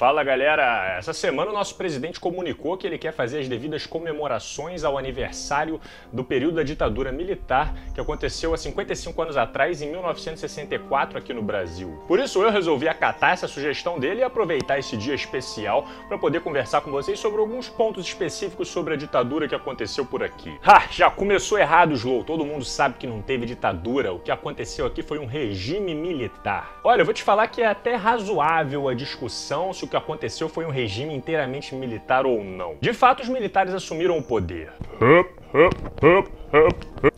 Fala galera, essa semana o nosso presidente comunicou que ele quer fazer as devidas comemorações ao aniversário do período da ditadura militar que aconteceu há 55 anos atrás, em 1964, aqui no Brasil. Por isso eu resolvi acatar essa sugestão dele e aproveitar esse dia especial para poder conversar com vocês sobre alguns pontos específicos sobre a ditadura que aconteceu por aqui. Ha, já começou errado, Slow. Todo mundo sabe que não teve ditadura. O que aconteceu aqui foi um regime militar. Olha, eu vou te falar que é até razoável a discussão se o que aconteceu foi um regime inteiramente militar ou não. De fato, os militares assumiram o poder.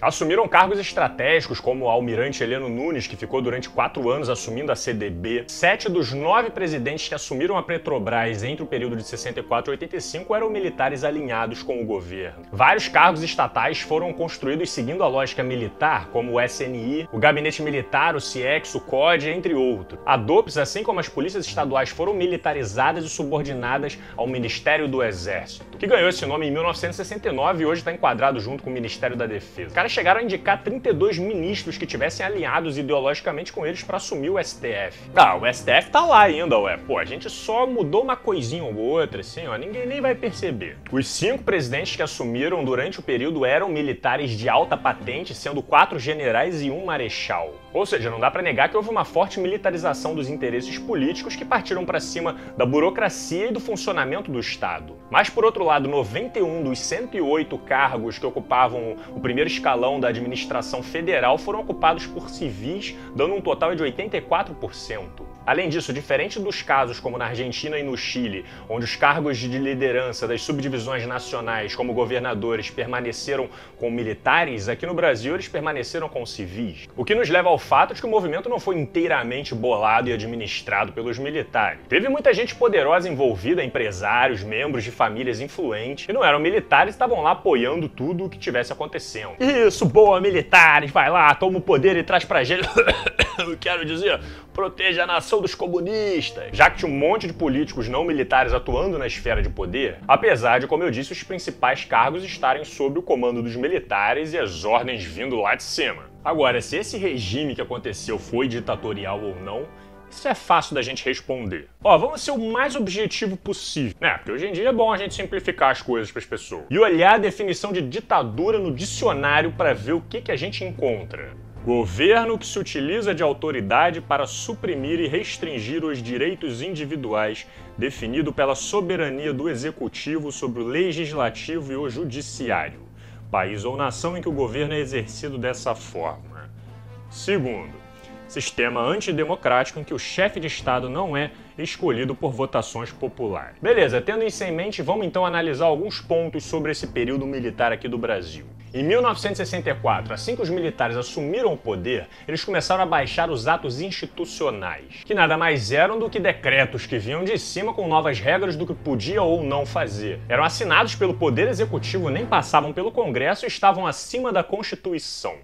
Assumiram cargos estratégicos, como o almirante Heleno Nunes, que ficou durante quatro anos assumindo a CDB. Sete dos nove presidentes que assumiram a Petrobras entre o período de 64 e 85 eram militares alinhados com o governo. Vários cargos estatais foram construídos seguindo a lógica militar, como o SNI, o Gabinete Militar, o CIEX, o COD, entre outros. A DOPS, assim como as polícias estaduais, foram militarizadas e subordinadas ao Ministério do Exército, que ganhou esse nome em 1969 e hoje está enquadrado junto com o Ministério da Defesa. Os caras chegaram a indicar 32 ministros que tivessem alinhados ideologicamente com eles para assumir o STF. Ah, o STF tá lá ainda, ué. Pô, a gente só mudou uma coisinha ou outra, assim, ó, ninguém nem vai perceber. Os cinco presidentes que assumiram durante o período eram militares de alta patente, sendo quatro generais e um marechal. Ou seja, não dá para negar que houve uma forte militarização dos interesses políticos que partiram para cima da burocracia e do funcionamento do Estado. Mas, por outro lado, 91 dos 108 cargos que ocupavam o primeiro escalão da administração federal foram ocupados por civis, dando um total de 84%. Além disso, diferente dos casos como na Argentina e no Chile, onde os cargos de liderança das subdivisões nacionais, como governadores, permaneceram com militares, aqui no Brasil eles permaneceram com civis. O que nos leva ao fato de que o movimento não foi inteiramente bolado e administrado pelos militares. Teve muita gente poderosa envolvida, empresários, membros de famílias influentes, e não eram militares e estavam lá apoiando tudo o que tivesse acontecendo. Isso, boa, militares, vai lá, toma o poder e traz pra gente. Quero dizer, proteja a nação dos comunistas. Já que tinha um monte de políticos não militares atuando na esfera de poder, apesar de, como eu disse, os principais cargos estarem sob o comando dos militares e as ordens vindo lá de cima. Agora, se esse regime que aconteceu foi ditatorial ou não, isso é fácil da gente responder. Ó, vamos ser o mais objetivo possível, né? Porque hoje em dia é bom a gente simplificar as coisas para as pessoas. E olhar a definição de ditadura no dicionário para ver o que, que a gente encontra. Governo que se utiliza de autoridade para suprimir e restringir os direitos individuais, definido pela soberania do executivo sobre o legislativo e o judiciário. País ou nação em que o governo é exercido dessa forma. Segundo, sistema antidemocrático em que o chefe de Estado não é escolhido por votações populares. Beleza, tendo isso em mente, vamos então analisar alguns pontos sobre esse período militar aqui do Brasil. Em 1964, assim que os militares assumiram o poder, eles começaram a baixar os atos institucionais, que nada mais eram do que decretos que vinham de cima com novas regras do que podia ou não fazer. Eram assinados pelo Poder Executivo, nem passavam pelo Congresso e estavam acima da Constituição.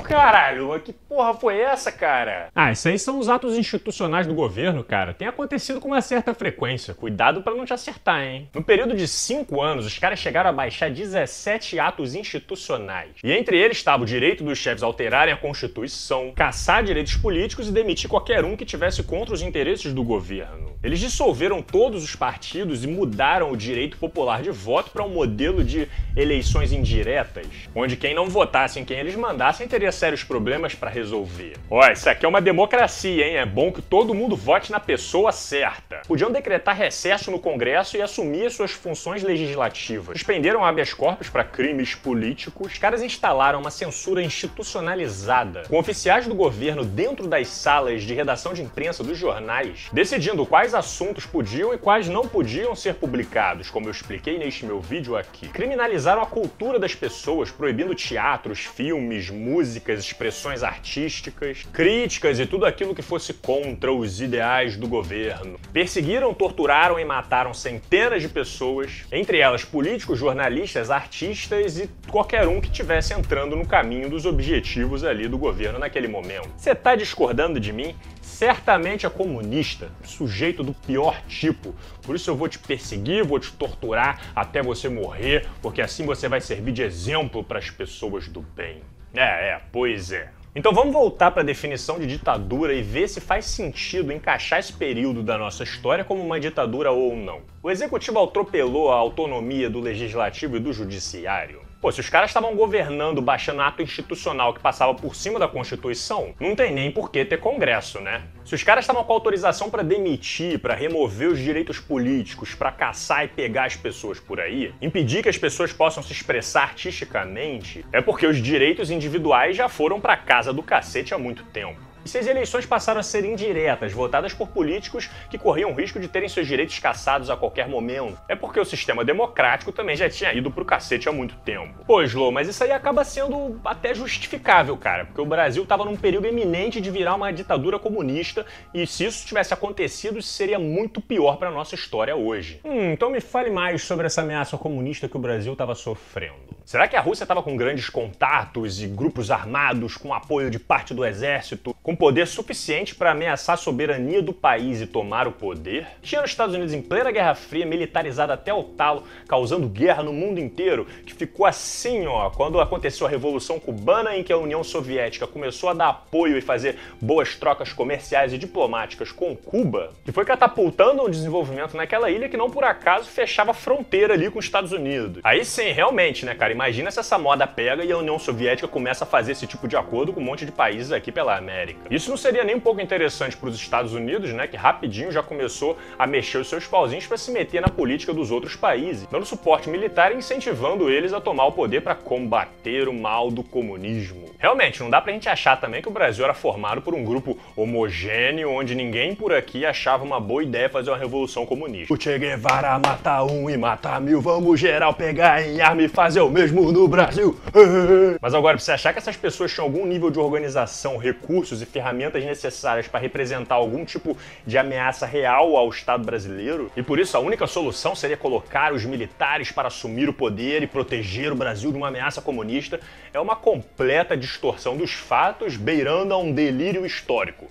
Caralho, que porra foi essa, cara? Ah, isso aí são os atos institucionais do governo, cara. Tem acontecido com uma certa frequência. Cuidado para não te acertar, hein? No período de 5 anos, os caras chegaram a baixar 17 atos institucionais. E entre eles estava o direito dos chefes alterarem a Constituição, caçar direitos políticos e demitir qualquer um que tivesse contra os interesses do governo. Eles dissolveram todos os partidos e mudaram o direito popular de voto para um modelo de eleições indiretas, onde quem não votasse em quem eles mandassem teria sérios problemas para resolver. Ó, isso aqui é uma democracia, hein? É bom que todo mundo vote na pessoa certa. Podiam decretar recesso no Congresso e assumir suas funções legislativas. Suspenderam habeas corpus para crimes políticos. Os caras instalaram uma censura institucionalizada, com oficiais do governo dentro das salas de redação de imprensa dos jornais, decidindo quais assuntos podiam e quais não podiam ser publicados, como eu expliquei neste meu vídeo aqui. Criminalizaram a cultura das pessoas, proibindo teatros, filmes, músicas, expressões artísticas, críticas e tudo aquilo que fosse contra os ideais do governo. Perseguiram, torturaram e mataram centenas de pessoas, entre elas políticos, jornalistas, artistas e qualquer um que estivesse entrando no caminho dos objetivos ali do governo naquele momento. Você tá discordando de mim? Certamente é comunista, sujeito do pior tipo. Por isso eu vou te perseguir, vou te torturar até você morrer, porque assim você vai servir de exemplo para as pessoas do bem. É, é, pois é. Então vamos voltar para a definição de ditadura e ver se faz sentido encaixar esse período da nossa história como uma ditadura ou não. O executivo atropelou a autonomia do legislativo e do judiciário. Pô, se os caras estavam governando baixando ato institucional que passava por cima da Constituição, não tem nem por que ter Congresso, né? Se os caras estavam com autorização para demitir, para remover os direitos políticos, para caçar e pegar as pessoas por aí, impedir que as pessoas possam se expressar artisticamente, é porque os direitos individuais já foram para casa do cacete há muito tempo. Se as eleições passaram a ser indiretas, votadas por políticos que corriam o risco de terem seus direitos cassados a qualquer momento, é porque o sistema democrático também já tinha ido pro cacete há muito tempo. Pô, Slow, mas isso aí acaba sendo até justificável, cara, porque o Brasil estava num período eminente de virar uma ditadura comunista e se isso tivesse acontecido, seria muito pior para nossa história hoje. Hum, então me fale mais sobre essa ameaça comunista que o Brasil estava sofrendo. Será que a Rússia estava com grandes contatos e grupos armados com apoio de parte do exército, com poder suficiente para ameaçar a soberania do país e tomar o poder? Tinha os Estados Unidos em plena Guerra Fria, militarizada até o talo, causando guerra no mundo inteiro, que ficou assim, ó, quando aconteceu a Revolução Cubana, em que a União Soviética começou a dar apoio e fazer boas trocas comerciais e diplomáticas com Cuba, que foi catapultando um desenvolvimento naquela ilha que não por acaso fechava fronteira ali com os Estados Unidos. Aí sim, realmente, né, cara? Imagina se essa moda pega e a União Soviética começa a fazer esse tipo de acordo com um monte de países aqui pela América. Isso não seria nem um pouco interessante para os Estados Unidos, né, que rapidinho já começou a mexer os seus pauzinhos para se meter na política dos outros países, dando suporte militar e incentivando eles a tomar o poder para combater o mal do comunismo. Realmente, não dá pra gente achar também que o Brasil era formado por um grupo homogêneo, onde ninguém por aqui achava uma boa ideia fazer uma revolução comunista. O Che Guevara mata um e mata mil, vamos geral pegar em arma e fazer o mesmo no Brasil. Mas agora, pra você achar que essas pessoas tinham algum nível de organização, recursos e ferramentas necessárias para representar algum tipo de ameaça real ao Estado brasileiro, e por isso a única solução seria colocar os militares para assumir o poder e proteger o Brasil de uma ameaça comunista, é uma completa distorção dos fatos, beirando a um delírio histórico.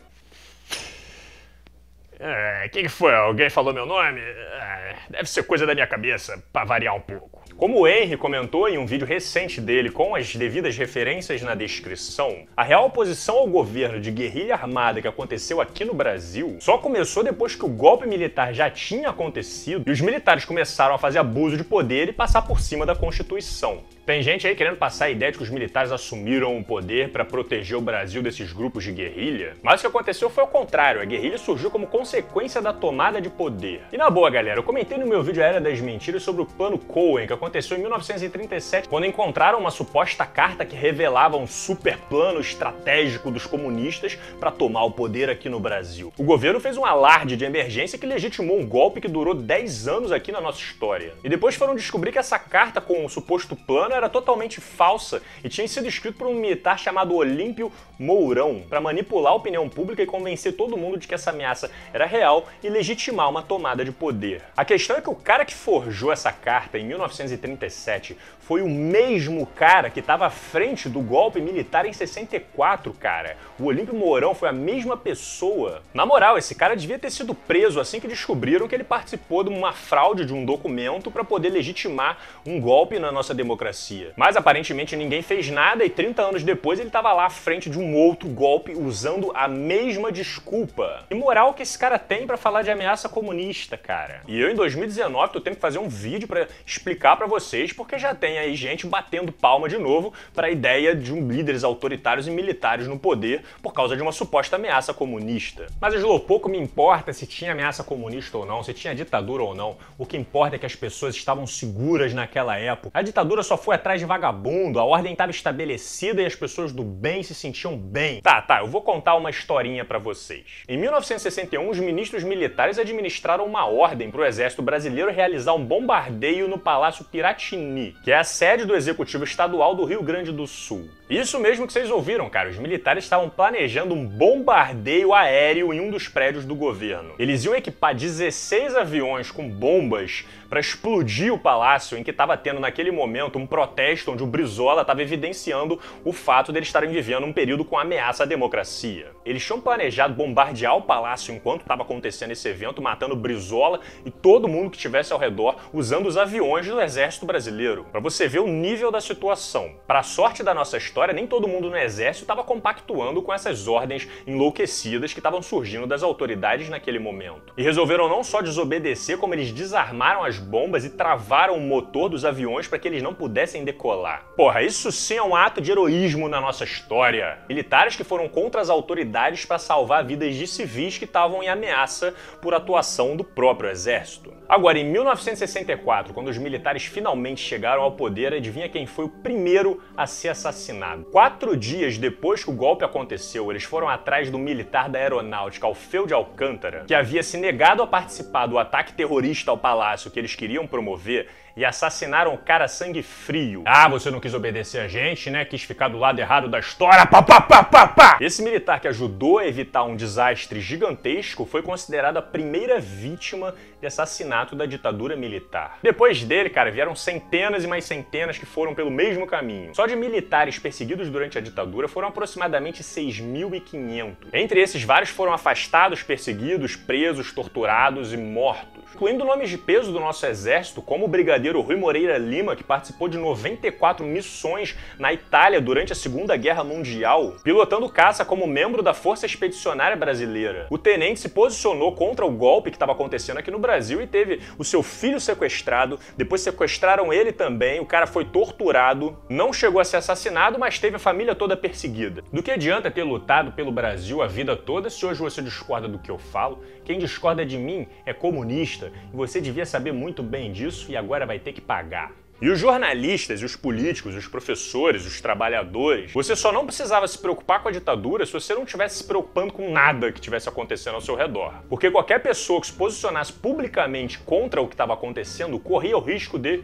É, que, que foi? Alguém falou meu nome? É, deve ser coisa da minha cabeça, para variar um pouco. Como o Henry comentou em um vídeo recente dele com as devidas referências na descrição, a real oposição ao governo de guerrilha armada que aconteceu aqui no Brasil só começou depois que o golpe militar já tinha acontecido e os militares começaram a fazer abuso de poder e passar por cima da Constituição. Tem gente aí querendo passar a ideia de que os militares assumiram o poder para proteger o Brasil desses grupos de guerrilha, mas o que aconteceu foi o contrário, a guerrilha surgiu como consequência da tomada de poder. E na boa, galera, eu comentei no meu vídeo A Era das Mentiras sobre o Plano Cohen, que aconteceu em 1937, quando encontraram uma suposta carta que revelava um super plano estratégico dos comunistas para tomar o poder aqui no Brasil. O governo fez um alarde de emergência que legitimou um golpe que durou 10 anos aqui na nossa história. E depois foram descobrir que essa carta com o suposto plano era totalmente falsa e tinha sido escrito por um militar chamado Olímpio Mourão para manipular a opinião pública e convencer todo mundo de que essa ameaça era real e legitimar uma tomada de poder. A questão é que o cara que forjou essa carta em 1937 foi o mesmo cara que estava à frente do golpe militar em 64, cara. O Olímpio Mourão foi a mesma pessoa. Na moral, esse cara devia ter sido preso assim que descobriram que ele participou de uma fraude de um documento para poder legitimar um golpe na nossa democracia. Mas aparentemente ninguém fez nada e 30 anos depois ele estava lá à frente de um outro golpe usando a mesma desculpa. E moral que esse cara tem para falar de ameaça comunista, cara. E eu em 2019 tô tendo que fazer um vídeo para explicar para vocês porque já tem aí gente batendo palma de novo para a ideia de um líderes autoritários e militares no poder por causa de uma suposta ameaça comunista. Mas Slow, pouco me importa se tinha ameaça comunista ou não, se tinha ditadura ou não. O que importa é que as pessoas estavam seguras naquela época. A ditadura só foi atrás de vagabundo, a ordem estava estabelecida e as pessoas do bem se sentiam bem. Tá, tá, eu vou contar uma historinha para vocês. Em 1961, os ministros militares administraram uma ordem para o exército brasileiro realizar um bombardeio no Palácio Piratini, que é a sede do Executivo Estadual do Rio Grande do Sul. Isso mesmo que vocês ouviram, cara. Os militares estavam planejando um bombardeio aéreo em um dos prédios do governo. Eles iam equipar 16 aviões com bombas para explodir o palácio em que estava tendo naquele momento um protesto onde o Brizola estava evidenciando o fato de eles estarem vivendo um período com ameaça à democracia. Eles tinham planejado bombardear o palácio enquanto estava acontecendo esse evento, matando Brizola e todo mundo que estivesse ao redor usando os aviões do exército brasileiro. Para você ver o nível da situação. Para sorte da nossa história, história, nem todo mundo no exército estava compactuando com essas ordens enlouquecidas que estavam surgindo das autoridades naquele momento. E resolveram não só desobedecer, como eles desarmaram as bombas e travaram o motor dos aviões para que eles não pudessem decolar. Porra, isso sim é um ato de heroísmo na nossa história. Militares que foram contra as autoridades para salvar vidas de civis que estavam em ameaça por atuação do próprio exército. Agora, em 1964, quando os militares finalmente chegaram ao poder, adivinha quem foi o primeiro a ser assassinado? Quatro dias depois que o golpe aconteceu, eles foram atrás do militar da aeronáutica, Alfeu de Alcântara, que havia se negado a participar do ataque terrorista ao palácio que eles queriam promover e assassinaram o cara sangue frio. Ah, você não quis obedecer a gente, né? Quis ficar do lado errado da história. Pá, pá, pá, pá, pá. Esse militar que ajudou a evitar um desastre gigantesco foi considerado a primeira vítima de assassinato da ditadura militar. Depois dele, cara, vieram centenas e mais centenas que foram pelo mesmo caminho. Só de militares perseguidos durante a ditadura foram aproximadamente 6.500. Entre esses, vários foram afastados, perseguidos, presos, torturados e mortos incluindo nomes de peso do nosso exército, como o brigadeiro Rui Moreira Lima, que participou de 94 missões na Itália durante a Segunda Guerra Mundial, pilotando caça como membro da Força Expedicionária Brasileira. O tenente se posicionou contra o golpe que estava acontecendo aqui no Brasil e teve o seu filho sequestrado, depois sequestraram ele também, o cara foi torturado, não chegou a ser assassinado, mas teve a família toda perseguida. Do que adianta ter lutado pelo Brasil a vida toda se hoje você discorda do que eu falo? Quem discorda de mim é comunista e você devia saber muito bem disso e agora vai ter que pagar. E os jornalistas, os políticos, os professores, os trabalhadores, você só não precisava se preocupar com a ditadura se você não estivesse se preocupando com nada que estivesse acontecendo ao seu redor. Porque qualquer pessoa que se posicionasse publicamente contra o que estava acontecendo corria o risco de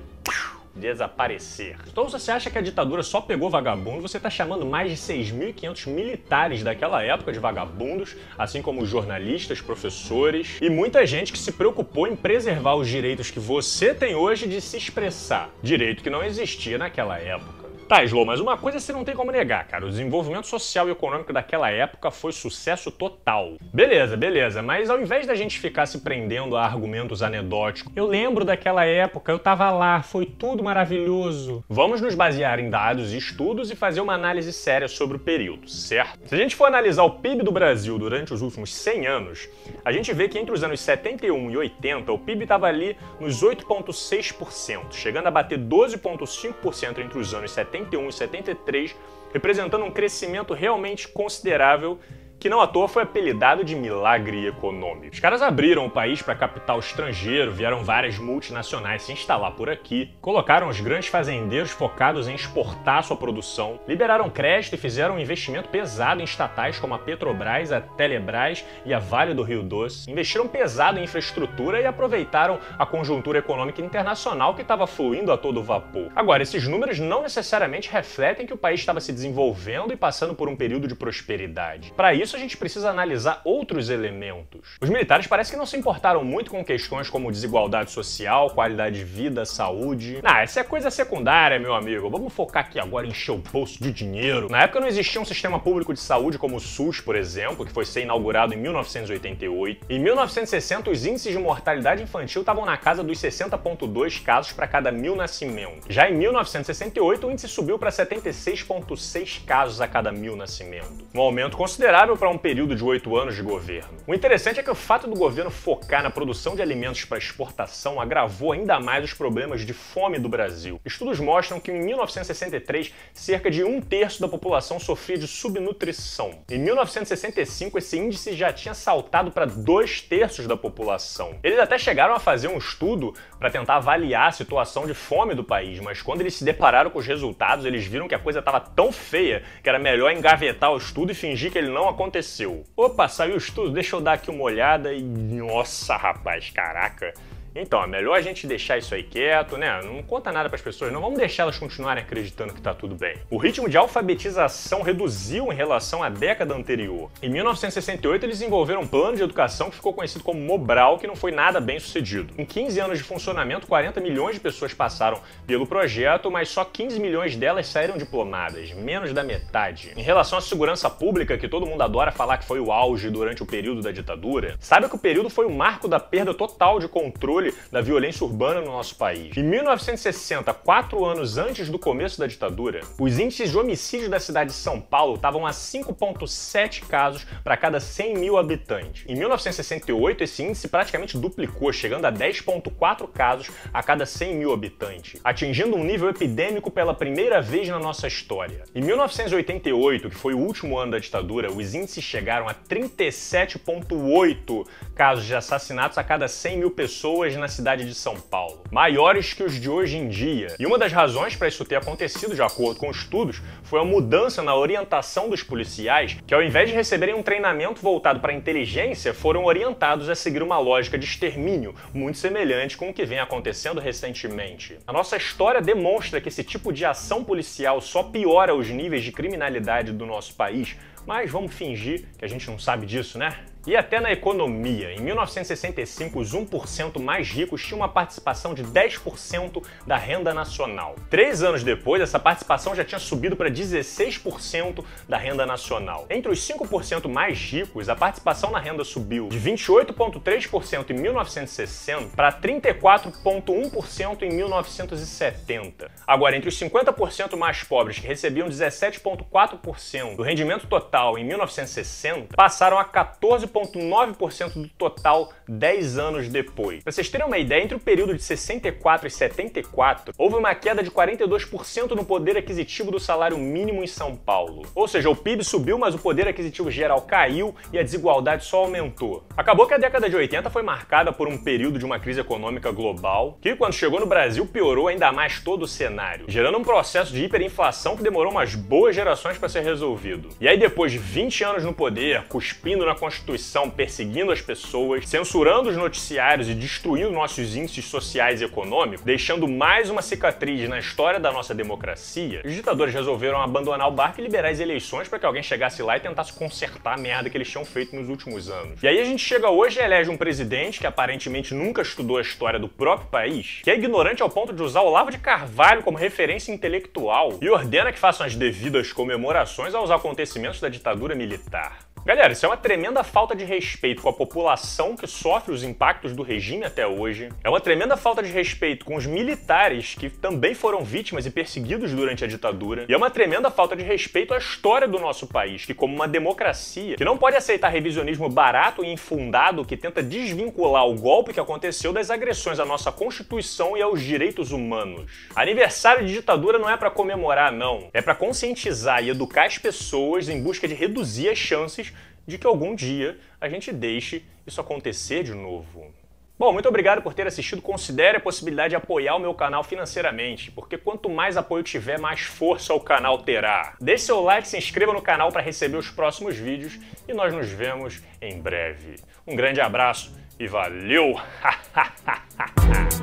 desaparecer. Então você acha que a ditadura só pegou vagabundo, você está chamando mais de 6.500 militares daquela época de vagabundos, assim como jornalistas, professores e muita gente que se preocupou em preservar os direitos que você tem hoje de se expressar, direito que não existia naquela época. Tá, Slow, mas uma coisa você não tem como negar, cara. O desenvolvimento social e econômico daquela época foi sucesso total. Beleza, beleza, mas ao invés da gente ficar se prendendo a argumentos anedóticos, eu lembro daquela época, eu tava lá, foi tudo maravilhoso. Vamos nos basear em dados e estudos e fazer uma análise séria sobre o período, certo? Se a gente for analisar o PIB do Brasil durante os últimos 100 anos, a gente vê que entre os anos 71 e 80, o PIB estava ali nos 8,6%, chegando a bater 12,5% entre os anos 70 71 e 73, representando um crescimento realmente considerável que não à toa foi apelidado de milagre econômico. Os caras abriram o país para capital estrangeiro, vieram várias multinacionais se instalar por aqui, colocaram os grandes fazendeiros focados em exportar sua produção, liberaram crédito e fizeram um investimento pesado em estatais como a Petrobras, a Telebrás e a Vale do Rio Doce. Investiram pesado em infraestrutura e aproveitaram a conjuntura econômica internacional que estava fluindo a todo vapor. Agora, esses números não necessariamente refletem que o país estava se desenvolvendo e passando por um período de prosperidade. Para isso, isso a gente precisa analisar outros elementos. Os militares parece que não se importaram muito com questões como desigualdade social, qualidade de vida, saúde. Ah, essa é coisa secundária, meu amigo. Vamos focar aqui agora em encher o bolso de dinheiro. Na época não existia um sistema público de saúde como o SUS, por exemplo, que foi ser inaugurado em 1988. Em 1960, os índices de mortalidade infantil estavam na casa dos 60,2 casos para cada mil nascimentos. Já em 1968, o índice subiu para 76,6 casos a cada mil nascimentos. Um aumento considerável para um período de oito anos de governo. O interessante é que o fato do governo focar na produção de alimentos para exportação agravou ainda mais os problemas de fome do Brasil. Estudos mostram que em 1963, cerca de um terço da população sofria de subnutrição. Em 1965, esse índice já tinha saltado para dois terços da população. Eles até chegaram a fazer um estudo para tentar avaliar a situação de fome do país, mas quando eles se depararam com os resultados, eles viram que a coisa estava tão feia que era melhor engavetar o estudo e fingir que ele não aconteceu aconteceu? Opa, saiu o estudo, deixa eu dar aqui uma olhada e. Nossa, rapaz, caraca. Então, é melhor a gente deixar isso aí quieto, né? Não conta nada para as pessoas, não vamos deixar elas continuarem acreditando que tá tudo bem. O ritmo de alfabetização reduziu em relação à década anterior. Em 1968, eles desenvolveram um plano de educação que ficou conhecido como Mobral, que não foi nada bem sucedido. Em 15 anos de funcionamento, 40 milhões de pessoas passaram pelo projeto, mas só 15 milhões delas saíram diplomadas, menos da metade. Em relação à segurança pública, que todo mundo adora falar que foi o auge durante o período da ditadura, sabe que o período foi o marco da perda total de controle controle da violência urbana no nosso país. Em 1960, quatro anos antes do começo da ditadura, os índices de homicídio da cidade de São Paulo estavam a 5,7 casos para cada 100 mil habitantes. Em 1968, esse índice praticamente duplicou, chegando a 10,4 casos a cada 100 mil habitantes, atingindo um nível epidêmico pela primeira vez na nossa história. Em 1988, que foi o último ano da ditadura, os índices chegaram a 37,8 casos de assassinatos a cada 100 mil pessoas na cidade de São Paulo, maiores que os de hoje em dia. E uma das razões para isso ter acontecido, de acordo com estudos, foi a mudança na orientação dos policiais, que ao invés de receberem um treinamento voltado para a inteligência, foram orientados a seguir uma lógica de extermínio, muito semelhante com o que vem acontecendo recentemente. A nossa história demonstra que esse tipo de ação policial só piora os níveis de criminalidade do nosso país, mas vamos fingir que a gente não sabe disso, né? E até na economia, em 1965, os 1% mais ricos tinham uma participação de 10% da renda nacional. Três anos depois, essa participação já tinha subido para 16% da renda nacional. Entre os 5% mais ricos, a participação na renda subiu de 28,3% em 1960 para 34,1% em 1970. Agora, entre os 50% mais pobres, que recebiam 17,4% do rendimento total em 1960, passaram a 14 11,9% do total 10 anos depois. Para vocês terem uma ideia, entre o período de 64 e 74, houve uma queda de 42% no poder aquisitivo do salário mínimo em São Paulo. Ou seja, o PIB subiu, mas o poder aquisitivo geral caiu e a desigualdade só aumentou. Acabou que a década de 80 foi marcada por um período de uma crise econômica global, que quando chegou no Brasil piorou ainda mais todo o cenário, gerando um processo de hiperinflação que demorou umas boas gerações para ser resolvido. E aí depois de 20 anos no poder, cuspindo na Constituição Constituição perseguindo as pessoas, censurando os noticiários e destruindo nossos índices sociais e econômicos, deixando mais uma cicatriz na história da nossa democracia, os ditadores resolveram abandonar o barco e liberar as eleições para que alguém chegasse lá e tentasse consertar a merda que eles tinham feito nos últimos anos. E aí a gente chega hoje e elege um presidente que aparentemente nunca estudou a história do próprio país, que é ignorante ao ponto de usar o Lavo de Carvalho como referência intelectual e ordena que façam as devidas comemorações aos acontecimentos da ditadura militar. Galera, isso é uma tremenda falta de respeito com a população que sofre os impactos do regime até hoje. É uma tremenda falta de respeito com os militares que também foram vítimas e perseguidos durante a ditadura. E é uma tremenda falta de respeito à história do nosso país, que como uma democracia, que não pode aceitar revisionismo barato e infundado que tenta desvincular o golpe que aconteceu das agressões à nossa Constituição e aos direitos humanos. Aniversário de ditadura não é para comemorar, não. É para conscientizar e educar as pessoas em busca de reduzir as chances de que algum dia a gente deixe isso acontecer de novo. Bom, muito obrigado por ter assistido. Considere a possibilidade de apoiar o meu canal financeiramente, porque quanto mais apoio tiver, mais força o canal terá. Deixe seu like, se inscreva no canal para receber os próximos vídeos e nós nos vemos em breve. Um grande abraço e valeu!